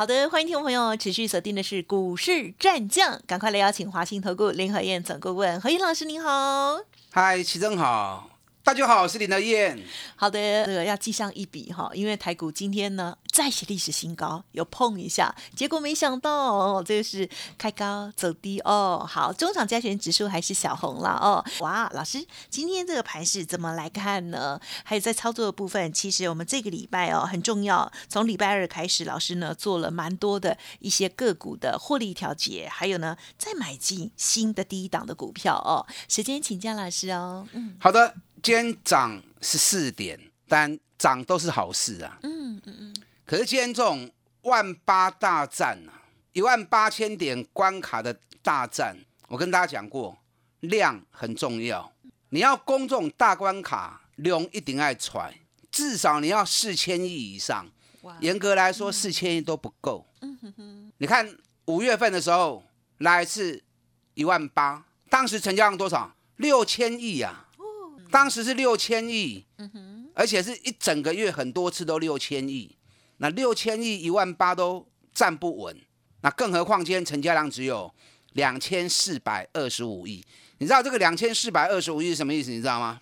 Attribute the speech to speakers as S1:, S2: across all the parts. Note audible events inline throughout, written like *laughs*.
S1: 好的，欢迎听众朋友持续锁定的是股市战将，赶快来邀请华兴投顾林和燕总顾问何燕老师，您好。
S2: 嗨，齐正好。大家好，我是林德燕。
S1: 好的，这个要记上一笔哈，因为台股今天呢再写历史新高，有碰一下，结果没想到哦，这个是开高走低哦。好，中场加权指数还是小红了哦。哇，老师，今天这个盘势怎么来看呢？还有在操作的部分，其实我们这个礼拜哦很重要，从礼拜二开始，老师呢做了蛮多的一些个股的获利调节，还有呢再买进新的第一档的股票哦。时间请教老师哦。
S2: 嗯，好的。今天涨十四点，但涨都是好事啊。嗯嗯嗯。可是今天这种万八大战啊，一万八千点关卡的大战，我跟大家讲过，量很重要。你要攻这种大关卡，量一定要踹，至少你要四千亿以上。严格来说，四千亿都不够。嗯哼哼。你看五月份的时候来一次一万八，当时成交量多少？六千亿呀。当时是六千亿，而且是一整个月很多次都六千亿，那六千亿一万八都站不稳，那更何况今天成交量只有两千四百二十五亿，你知道这个两千四百二十五亿是什么意思？你知道吗？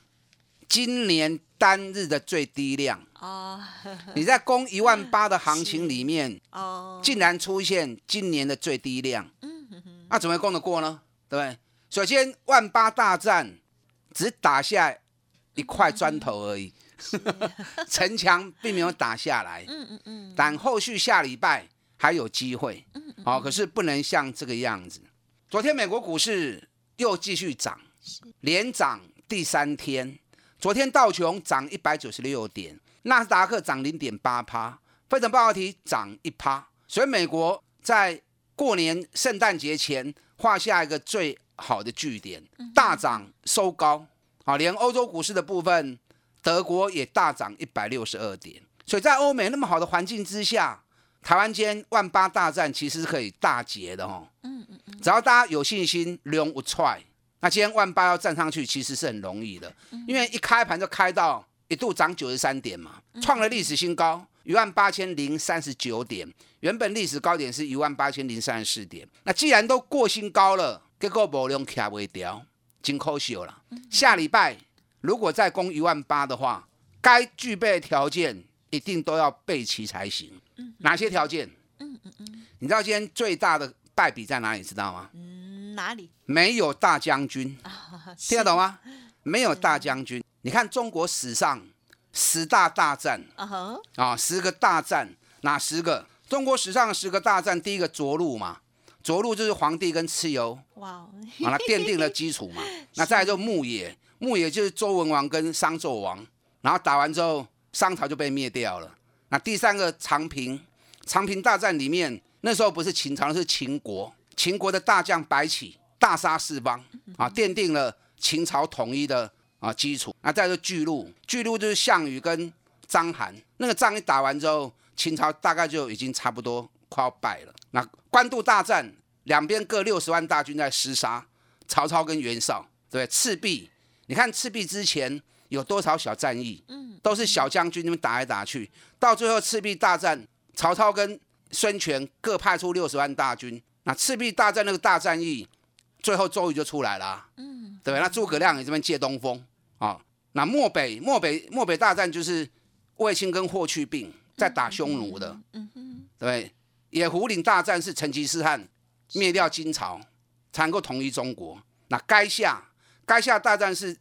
S2: 今年单日的最低量哦，*laughs* 你在攻一万八的行情里面哦，竟然出现今年的最低量，那怎么会攻得过呢？对不对？首先万八大战。只打下一块砖头而已，城墙并没有打下来。嗯嗯嗯。但后续下礼拜还有机会。嗯嗯。好，可是不能像这个样子。昨天美国股市又继续涨，连涨第三天。昨天道琼涨一百九十六点，纳斯达克涨零点八趴，非城半导体涨一趴。所以美国在过年圣诞节前画下一个最。好的据点大涨收高，啊，连欧洲股市的部分，德国也大涨一百六十二点。所以在欧美那么好的环境之下，台湾间万八大战其实是可以大捷的哦。嗯嗯嗯，只要大家有信心，龙不踹，那今天万八要站上去其实是很容易的，因为一开盘就开到一度涨九十三点嘛，创了历史新高，一万八千零三十九点，原本历史高点是一万八千零三十四点。那既然都过新高了。结果无量卡未掉，真可惜了。下礼拜如果再攻一万八的话，该具备的条件一定都要备齐才行。哪些条件？嗯嗯嗯。你知道今天最大的败笔在哪里？知道吗？嗯，
S1: 哪里？
S2: 没有大将军。听得懂吗？没有大将军。你看中国史上十大大战啊啊，十个大战，哪十个？中国史上十个大战，第一个涿鹿嘛。着陆就是皇帝跟蚩尤，哇，把它奠定了 *laughs* 基础嘛。那再来就牧野，牧野就是周文王跟商纣王，然后打完之后，商朝就被灭掉了。那第三个长平，长平大战里面，那时候不是秦朝，是秦国，秦国的大将白起大杀四方，啊，奠定了秦朝统一的啊基础。那再就巨鹿，巨鹿就是项羽跟章邯，那个仗一打完之后，秦朝大概就已经差不多快要败了。那官渡大战，两边各六十万大军在厮杀，曹操跟袁绍，对赤壁，你看赤壁之前有多少小战役？嗯，都是小将军那边打来打去，到最后赤壁大战，曹操跟孙权各派出六十万大军，那赤壁大战那个大战役，最后周瑜就出来了，嗯，对那诸葛亮也这边借东风啊，那漠北漠北漠北大战就是卫青跟霍去病在打匈奴的，嗯哼，对。野狐岭大战是成吉思汗灭掉金朝，才能够统一中国。那垓下垓下大战是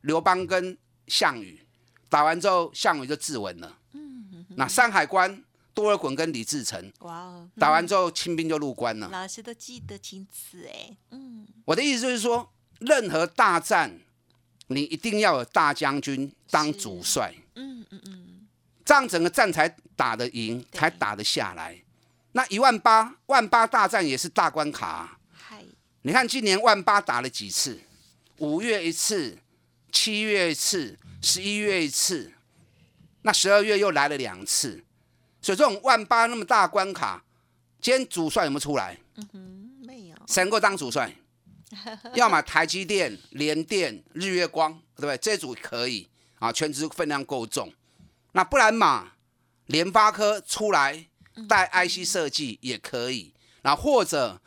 S2: 刘邦跟项羽打完之后，项羽就自刎了。嗯，那山海关多尔衮跟李自成，哇哦，打完之后清兵就入关了。
S1: 老师都记得清楚哎。
S2: 嗯，我的意思就是说，任何大战你一定要有大将军当主帅。嗯嗯嗯，这样整个战才打得赢，才打得下来。那一万八万八大战也是大关卡。嗨，你看今年万八打了几次？五月一次，七月一次，十一月一次，那十二月又来了两次，所以这种万八那么大关卡，今天主帅有没有出来？
S1: 嗯哼，没有。
S2: 谁能够当主帅？*laughs* 要么台积电、联电、日月光，对不对？这组可以啊，全职分量够重。那不然嘛，联发科出来带 IC 设计也可以，然后或者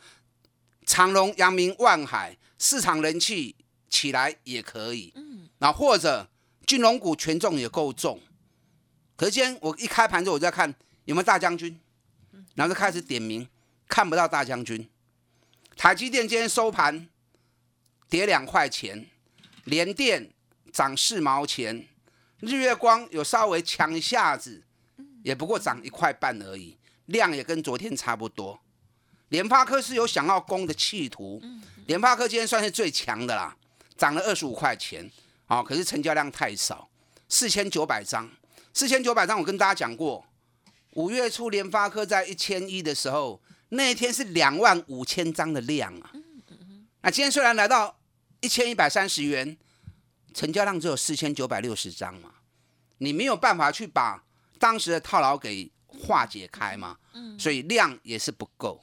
S2: 长隆、阳明、万海市场人气起来也可以。嗯，然后或者金融股权重也够重。可是今天我一开盘之后，我就在看有没有大将军，然后就开始点名，看不到大将军。台积电今天收盘跌两块钱，联电涨四毛钱，日月光有稍微强一下子，也不过涨一块半而已，量也跟昨天差不多。联发科是有想要攻的企图，联发科今天算是最强的啦，涨了二十五块钱，啊，可是成交量太少，四千九百张，四千九百张，我跟大家讲过，五月初联发科在一千一的时候。那一天是两万五千张的量啊，那今天虽然来到一千一百三十元，成交量只有四千九百六十张嘛，你没有办法去把当时的套牢给化解开嘛，所以量也是不够。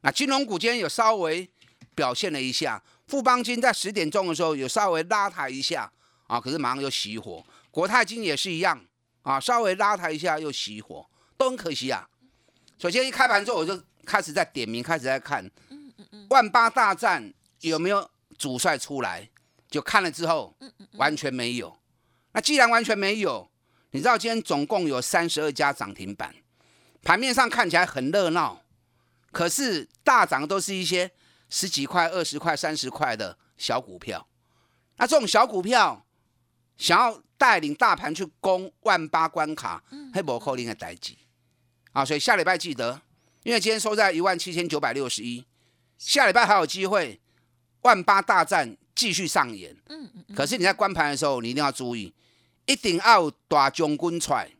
S2: 那金融股今天有稍微表现了一下，富邦金在十点钟的时候有稍微拉抬一下啊，可是马上又熄火。国泰金也是一样啊，稍微拉抬一下又熄火，都很可惜啊。首先一开盘之后我就。开始在点名，开始在看，万八大战有没有主帅出来？就看了之后，完全没有。那既然完全没有，你知道今天总共有三十二家涨停板，盘面上看起来很热闹，可是大涨都是一些十几块、二十块、三十块的小股票。那这种小股票想要带领大盘去攻万八关卡，黑博扣零的代级啊！所以下礼拜记得。因为今天收在一万七千九百六十一，下礼拜还有机会，万八大战继续上演。嗯嗯。可是你在关盘的时候，你一定要注意，一定要大将军出来，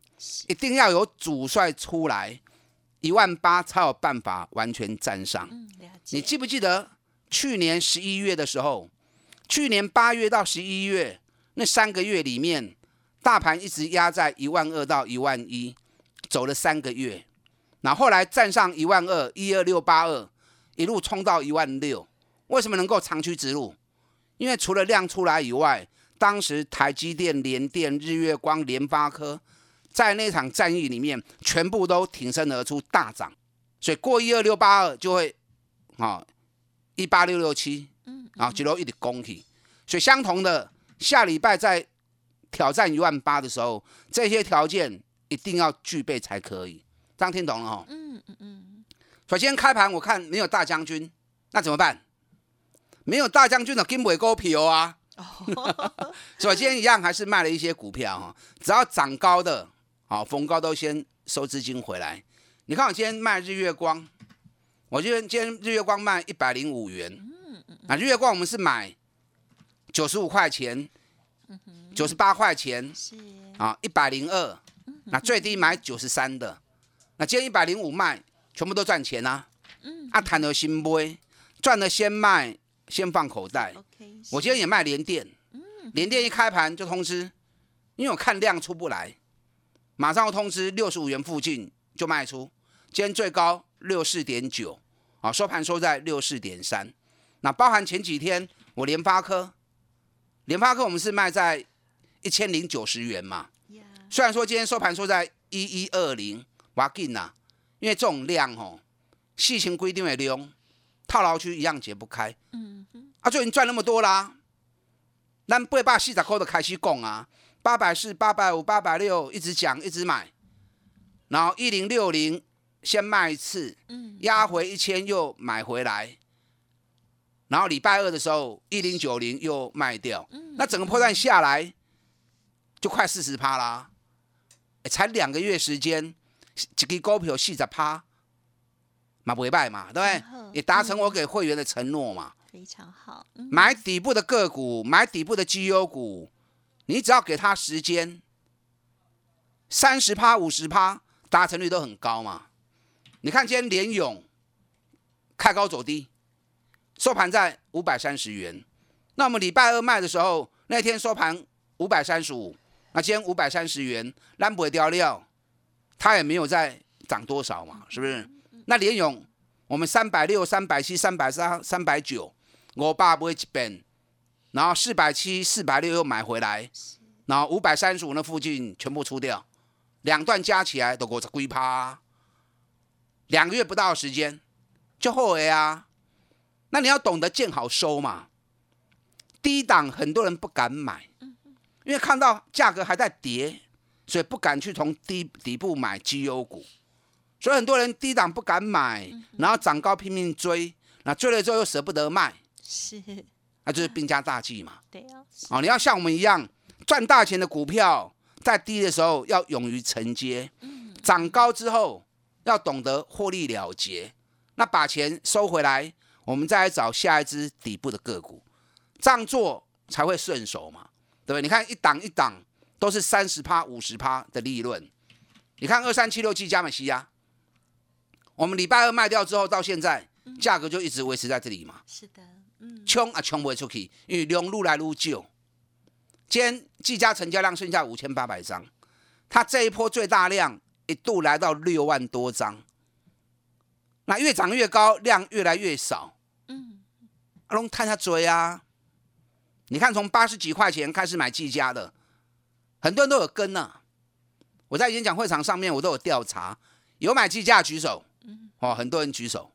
S2: 一定要有主帅出来，一万八才有办法完全站上。嗯，你记不记得去年十一月的时候，去年八月到十一月那三个月里面，大盘一直压在一万二到一万一，走了三个月。那后来站上一万二，一二六八二，一路冲到一万六，为什么能够长驱直入？因为除了量出来以外，当时台积电、联电、日月光、联发科在那场战役里面，全部都挺身而出大涨，所以过一二六八二就会啊一八六六七，嗯，啊一路一直攻起，所以相同的下礼拜在挑战一万八的时候，这些条件一定要具备才可以。这样听懂了哈，嗯嗯嗯。首先开盘我看没有大将军，那怎么办？没有大将军的金尾高皮啊。*laughs* *laughs* 所以今天一样还是卖了一些股票哈，只要涨高的，好逢高都先收资金回来。你看我今天卖日月光，我今天今天日月光卖一百零五元。那日月光我们是买九十五块钱，九十八块钱，是啊，一百零二，那最低买九十三的。那今天一百零五卖，全部都赚钱啊！嗯，啊，谈了新杯，赚了先卖，先放口袋。我今天也卖连电，嗯，连电一开盘就通知，因为我看量出不来，马上要通知六十五元附近就卖出。今天最高六四点九，啊，收盘收在六四点三。那包含前几天我联发科，联发科我们是卖在一千零九十元嘛，虽然说今天收盘收在一一二零。挖紧呐，因为这种量哦，细情规定的量，套牢区一样解不开。嗯哼，啊，就已经赚那么多啦。咱八百四十块的开始讲啊，八百四、八百五、八百六，一直讲，一直买。然后一零六零先卖一次，嗯，压回一千又买回来。然后礼拜二的时候一零九零又卖掉，那整个破绽下来就快四十趴啦，才两个月时间。一个股票四十趴，嘛不会卖嘛，对不对？也达成我给会员的承诺嘛。
S1: 非常好。
S2: 买底部的个股，买底部的绩优股，你只要给他时间，三十趴、五十趴，达成率都很高嘛。你看今天联勇开高走低，收盘在五百三十元，那我们礼拜二卖的时候，那天收盘五百三十五，那今天五百三十元，蓝不掉料，它也没有再涨多少嘛，是不是？那联勇，我们三百六、三百七、三百三、三百九，我爸不会一变，然后四百七、四百六又买回来，然后五百三十五那附近全部出掉，两段加起来都五十几趴，两个月不到的时间就后悔啊！那你要懂得见好收嘛。低档很多人不敢买，因为看到价格还在跌，所以不敢去从低底部买绩优股。所以很多人低档不敢买，然后涨高拼命追，那追了之后又舍不得卖，
S1: 是，
S2: 那就是兵家大忌嘛。
S1: 对啊，
S2: 哦，你要像我们一样赚大钱的股票，在低的时候要勇于承接，涨高之后要懂得获利了结，那把钱收回来，我们再来找下一只底部的个股，这样做才会顺手嘛，对不对？你看一档一档都是三十趴、五十趴的利润，你看二三七六七加美西亚。我们礼拜二卖掉之后，到现在价格就一直维持在这里嘛。
S1: 是的，嗯，
S2: 冲啊冲不会出去，因为量愈来愈旧。今天季家成交量剩下五千八百张，它这一波最大量一度来到六万多张。那越涨越高，量越来越少。嗯，阿龙看下嘴啊！你看，从八十几块钱开始买季家的，很多人都有跟呢。我在演讲会场上面，我都有调查，有买季家举手。哦，很多人举手，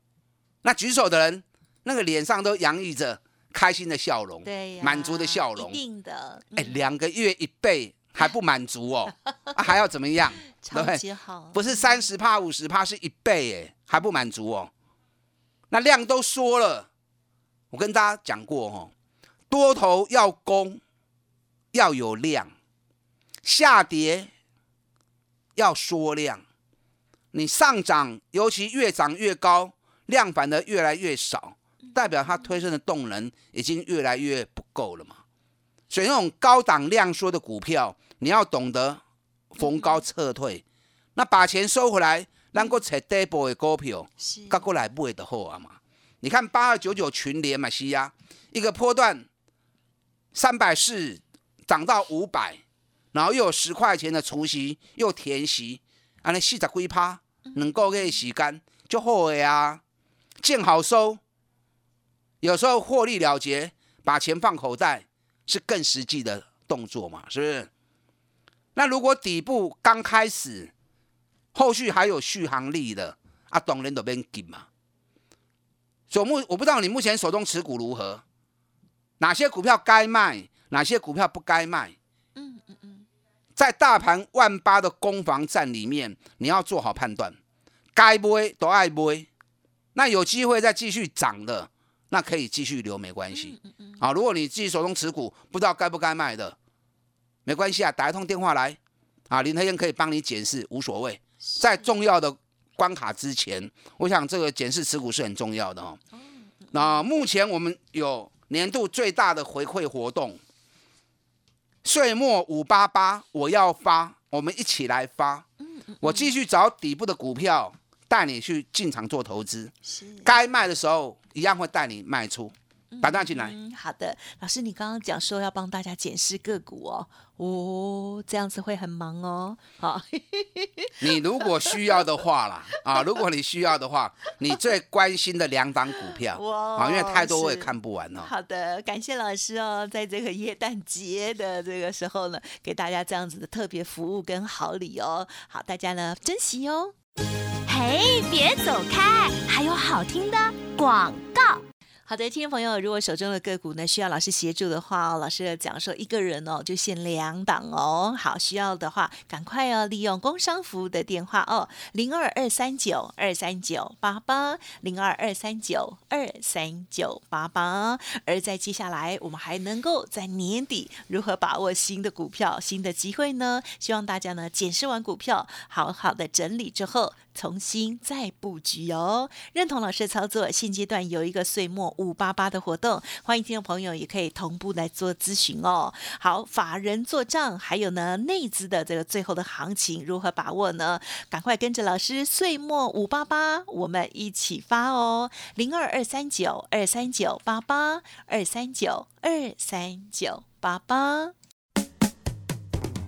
S2: 那举手的人，那个脸上都洋溢着开心的笑容，
S1: 对，
S2: 满足的笑容，
S1: 一定的。
S2: 哎，两个月一倍还不满足哦，还要怎么样？*laughs*
S1: 超级好，
S2: 不是三十帕、五十帕，是一倍哎，还不满足哦。那量都说了，我跟大家讲过哦，多头要攻要有量，下跌要缩量。你上涨，尤其越涨越高，量反而越来越少，代表它推升的动能已经越来越不够了嘛。所以那种高档量缩的股票，你要懂得逢高撤退，那把钱收回来，能够找底部的股票，赶过来买的好啊嘛。你看八二九九群联嘛，西亚一个波段三百四涨到五百，然后又有十块钱的除息，又填息，安尼四十几趴。能够给时间就好个啊，见好收。有时候获利了结，把钱放口袋是更实际的动作嘛，是不是？那如果底部刚开始，后续还有续航力的啊，懂人都变紧嘛。所目我不知道你目前手中持股如何，哪些股票该卖，哪些股票不该卖。在大盘万八的攻防战里面，你要做好判断，该买都爱买。那有机会再继续涨的，那可以继续留，没关系。啊，如果你自己手中持股不知道该不该卖的，没关系啊，打一通电话来，啊，林特燕可以帮你检视，无所谓。在重要的关卡之前，我想这个检视持股是很重要的哦。那目前我们有年度最大的回馈活动。岁末五八八，我要发，我们一起来发。我继续找底部的股票，带你去进场做投资。该卖的时候，一样会带你卖出。打断进来。
S1: 好的，老师，你刚刚讲说要帮大家检视个股哦，哦，这样子会很忙哦。好，*laughs*
S2: 你如果需要的话啦，啊，如果你需要的话，你最关心的两档股票，啊，因为太多我也看不完哦。
S1: 好的，感谢老师哦，在这个耶诞节的这个时候呢，给大家这样子的特别服务跟好礼哦。好，大家呢珍惜哦。嘿，别走开，还有好听的广告。好的，听众朋友，如果手中的个股呢需要老师协助的话哦，老师讲说一个人哦就限两档哦。好，需要的话赶快哦利用工商服务的电话哦，零二二三九二三九八八零二二三九二三九八八。而在接下来，我们还能够在年底如何把握新的股票、新的机会呢？希望大家呢检视完股票，好好的整理之后。重新再布局哦。认同老师的操作，现阶段有一个岁末五八八的活动，欢迎听众朋友也可以同步来做咨询哦。好，法人做账，还有呢内资的这个最后的行情如何把握呢？赶快跟着老师岁末五八八，我们一起发哦，零二二三九二三九八八二三九二三九八八。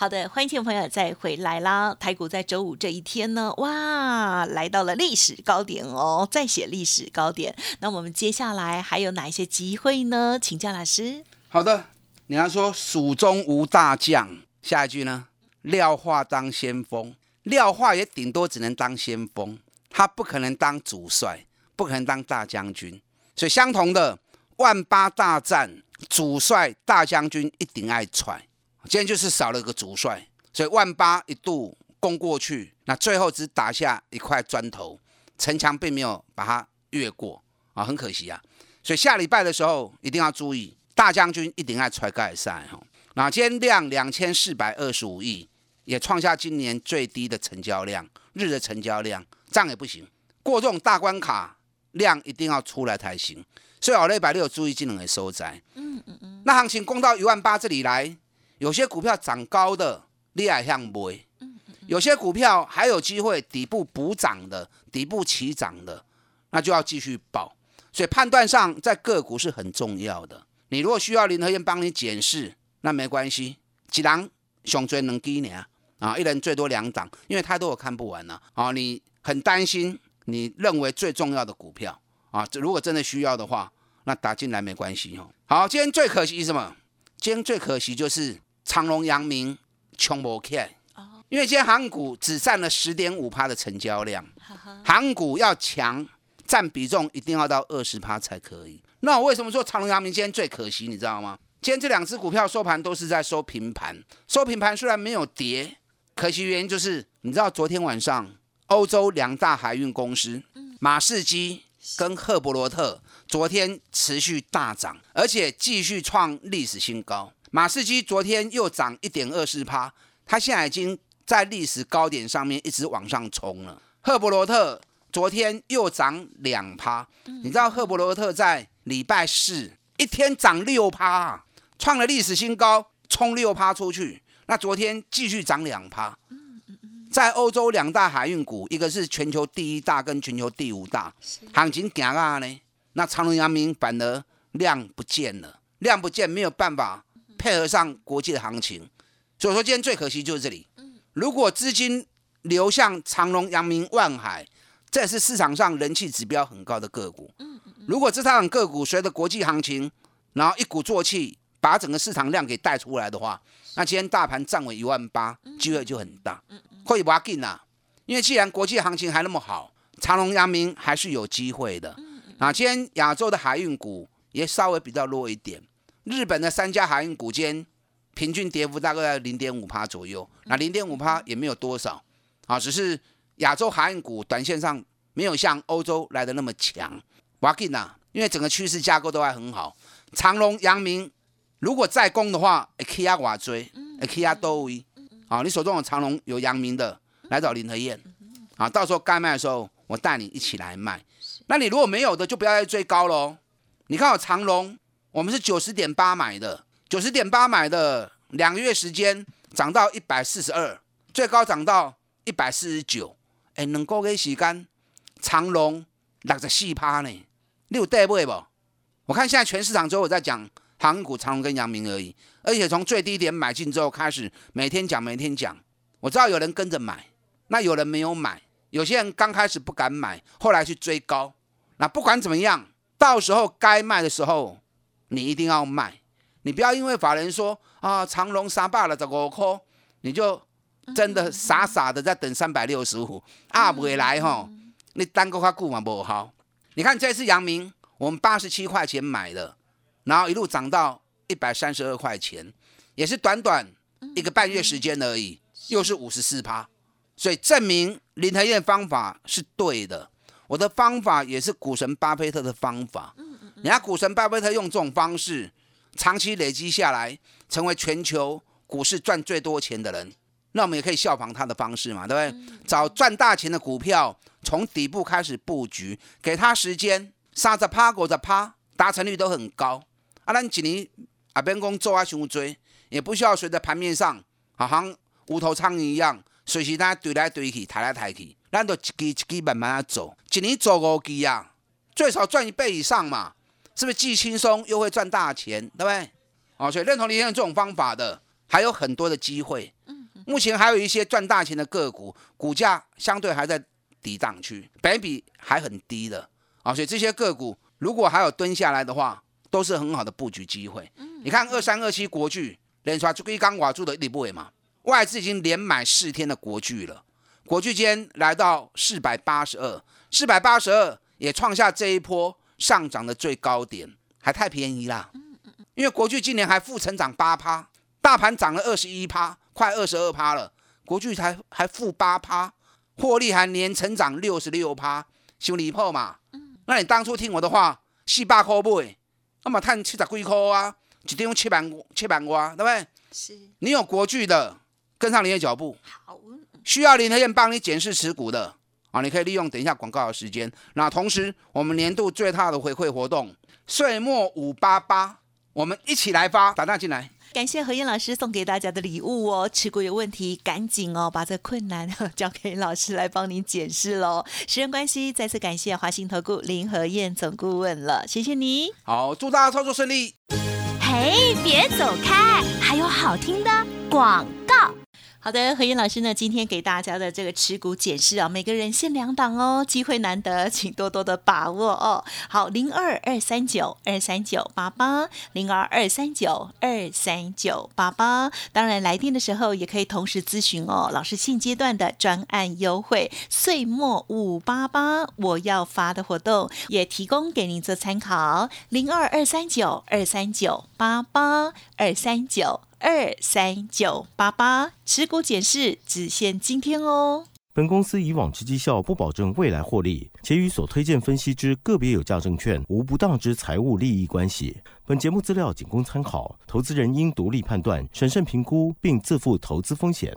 S1: 好的，欢迎听众朋友再回来啦！台股在周五这一天呢，哇，来到了历史高点哦，再写历史高点。那我们接下来还有哪一些机会呢？请教老师。
S2: 好的，你要说蜀中无大将，下一句呢？廖化当先锋，廖化也顶多只能当先锋，他不可能当主帅，不可能当大将军。所以相同的，万八大战，主帅大将军一定爱踹。今天就是少了个主帅，所以万八一度攻过去，那最后只打下一块砖头，城墙并没有把它越过啊，很可惜啊。所以下礼拜的时候一定要注意，大将军一定要踹盖赛哈。那今天量两千四百二十五亿，也创下今年最低的成交量，日的成交量，这样也不行。过这种大关卡，量一定要出来才行。所以好了一百六注意技能的收窄。嗯嗯嗯。那行情攻到一万八这里来。有些股票涨高的厉害像买，有些股票还有机会底部补涨的、底部起涨的，那就要继续保。所以判断上在个股是很重要的。你如果需要林和燕帮你检视，那没关系，几档熊追能给你啊，啊，一人最多两档，因为太多我看不完了啊。你很担心，你认为最重要的股票啊，这如果真的需要的话，那打进来没关系哦。好，今天最可惜什么？今天最可惜就是。长隆、阳明穷不起来，因为今天航股只占了十点五趴的成交量，航股要强，占比重一定要到二十趴才可以。那我为什么说长隆、阳明今天最可惜？你知道吗？今天这两只股票收盘都是在收平盘，收平盘虽然没有跌，可惜原因就是你知道昨天晚上欧洲两大海运公司马士基跟赫伯罗特昨天持续大涨，而且继续创历史新高。马士基昨天又涨一点二四趴，它现在已经在历史高点上面一直往上冲了。赫伯罗特昨天又涨两趴，你知道赫伯罗特在礼拜四一天涨六趴，创了历史新高，冲六趴出去。那昨天继续涨两趴。在欧洲两大海运股，一个是全球第一大跟全球第五大，行情行啊呢？那长隆、阳明反而量不见了，量不见没有办法。配合上国际的行情，所以说今天最可惜就是这里。如果资金流向长隆、阳明、万海，这也是市场上人气指标很高的个股。如果这档个股随着国际行情，然后一鼓作气把整个市场量给带出来的话，那今天大盘站稳一万八，机会就很大。可以不要紧啊，因为既然国际行情还那么好，长隆、阳明还是有机会的。啊，今天亚洲的海运股也稍微比较弱一点。日本的三家海运股间平均跌幅大概在零点五趴左右，那零点五趴也没有多少啊，只是亚洲海运股短线上没有像欧洲来的那么强。瓦金呐，因为整个趋势架构都还很好。长隆、阳明如果再攻的话，可以压瓦追，可以压多维啊。你手中有长隆、有阳明的，来找林和燕啊，到时候该卖的时候，我带你一起来卖。那你如果没有的，就不要再追高喽。你看我长隆。我们是九十点八买的，九十点八买的，两个月时间涨到一百四十二，最高涨到一百四十九，哎，能够给洗干，长隆六十四趴呢，你有带位不？我看现在全市场只有我在讲航股长隆跟阳明而已，而且从最低点买进之后开始，每天讲每天讲。我知道有人跟着买，那有人没有买，有些人刚开始不敢买，后来去追高。那不管怎么样，到时候该卖的时候，你一定要卖。你不要因为法人说啊长隆杀霸了这个块，你就真的傻傻的在等三百六十五啊不会来哈。你单个块股嘛不好。你看这次阳明，我们八十七块钱买的，然后一路涨到一百三十二块钱，也是短短一个半月时间而已。又是五十四趴，所以证明林和燕方法是对的。我的方法也是股神巴菲特的方法。人家股神巴菲特用这种方式，长期累积下来，成为全球股市赚最多钱的人。那我们也可以效仿他的方式嘛，对不对？找赚大钱的股票，从底部开始布局，给他时间，杀着趴，过着趴，达成率都很高。啊，咱几年啊，边工做啊，熊追，也不需要随着盘面上，好像。无头苍蝇一样，随时它堆来堆去，抬来抬去，咱都一支一支慢慢走，一年做五支啊，最少赚一倍以上嘛，是不是既轻松又会赚大钱，对不对？哦，所以认同李先生这种方法的，还有很多的机会。目前还有一些赚大钱的个股，股价相对还在低档区，百比还很低的啊，所以这些个股如果还有蹲下来的话，都是很好的布局机会。你看二三二七国巨连刷就一刚瓦住的一部位嘛。外资已经连买四天的国巨了，国巨今天来到四百八十二，四百八十二也创下这一波上涨的最高点，还太便宜啦。因为国巨今年还负成长八趴，大盘涨了二十一趴，快二十二趴了，国巨才还负八趴，获利还年成长六十六趴，修理破嘛。那你当初听我的话，四百块买，那么赚七十几块啊，一张七万七万块，对不对？是。你有国巨的。跟上你的脚步，好，需要林和燕帮你检视持股的啊，你可以利用等一下广告的时间。那同时，我们年度最大的回馈活动岁末五八八，我们一起来发，打电进来。
S1: 感谢何燕老师送给大家的礼物哦，持股有问题赶紧哦，把这困难交给老师来帮您解释喽。时间关系，再次感谢华信投顾林何燕总顾问了，谢谢你。
S2: 好，祝大家操作顺利。
S1: 嘿，别走开，还有好听的广告。好的，何燕老师呢？今天给大家的这个持股解释啊，每个人限两档哦，机会难得，请多多的把握哦。好，零二二三九二三九八八，零二二三九二三九八八。当然，来电的时候也可以同时咨询哦。老师现阶段的专案优惠，岁末五八八我要发的活动，也提供给您做参考。零二二三九二三九八八二三九。二三九八八持股检视只限今天哦。
S3: 本公司以往之绩效不保证未来获利，且与所推荐分析之个别有价证券无不当之财务利益关系。本节目资料仅供参考，投资人应独立判断、审慎评估，并自负投资风险。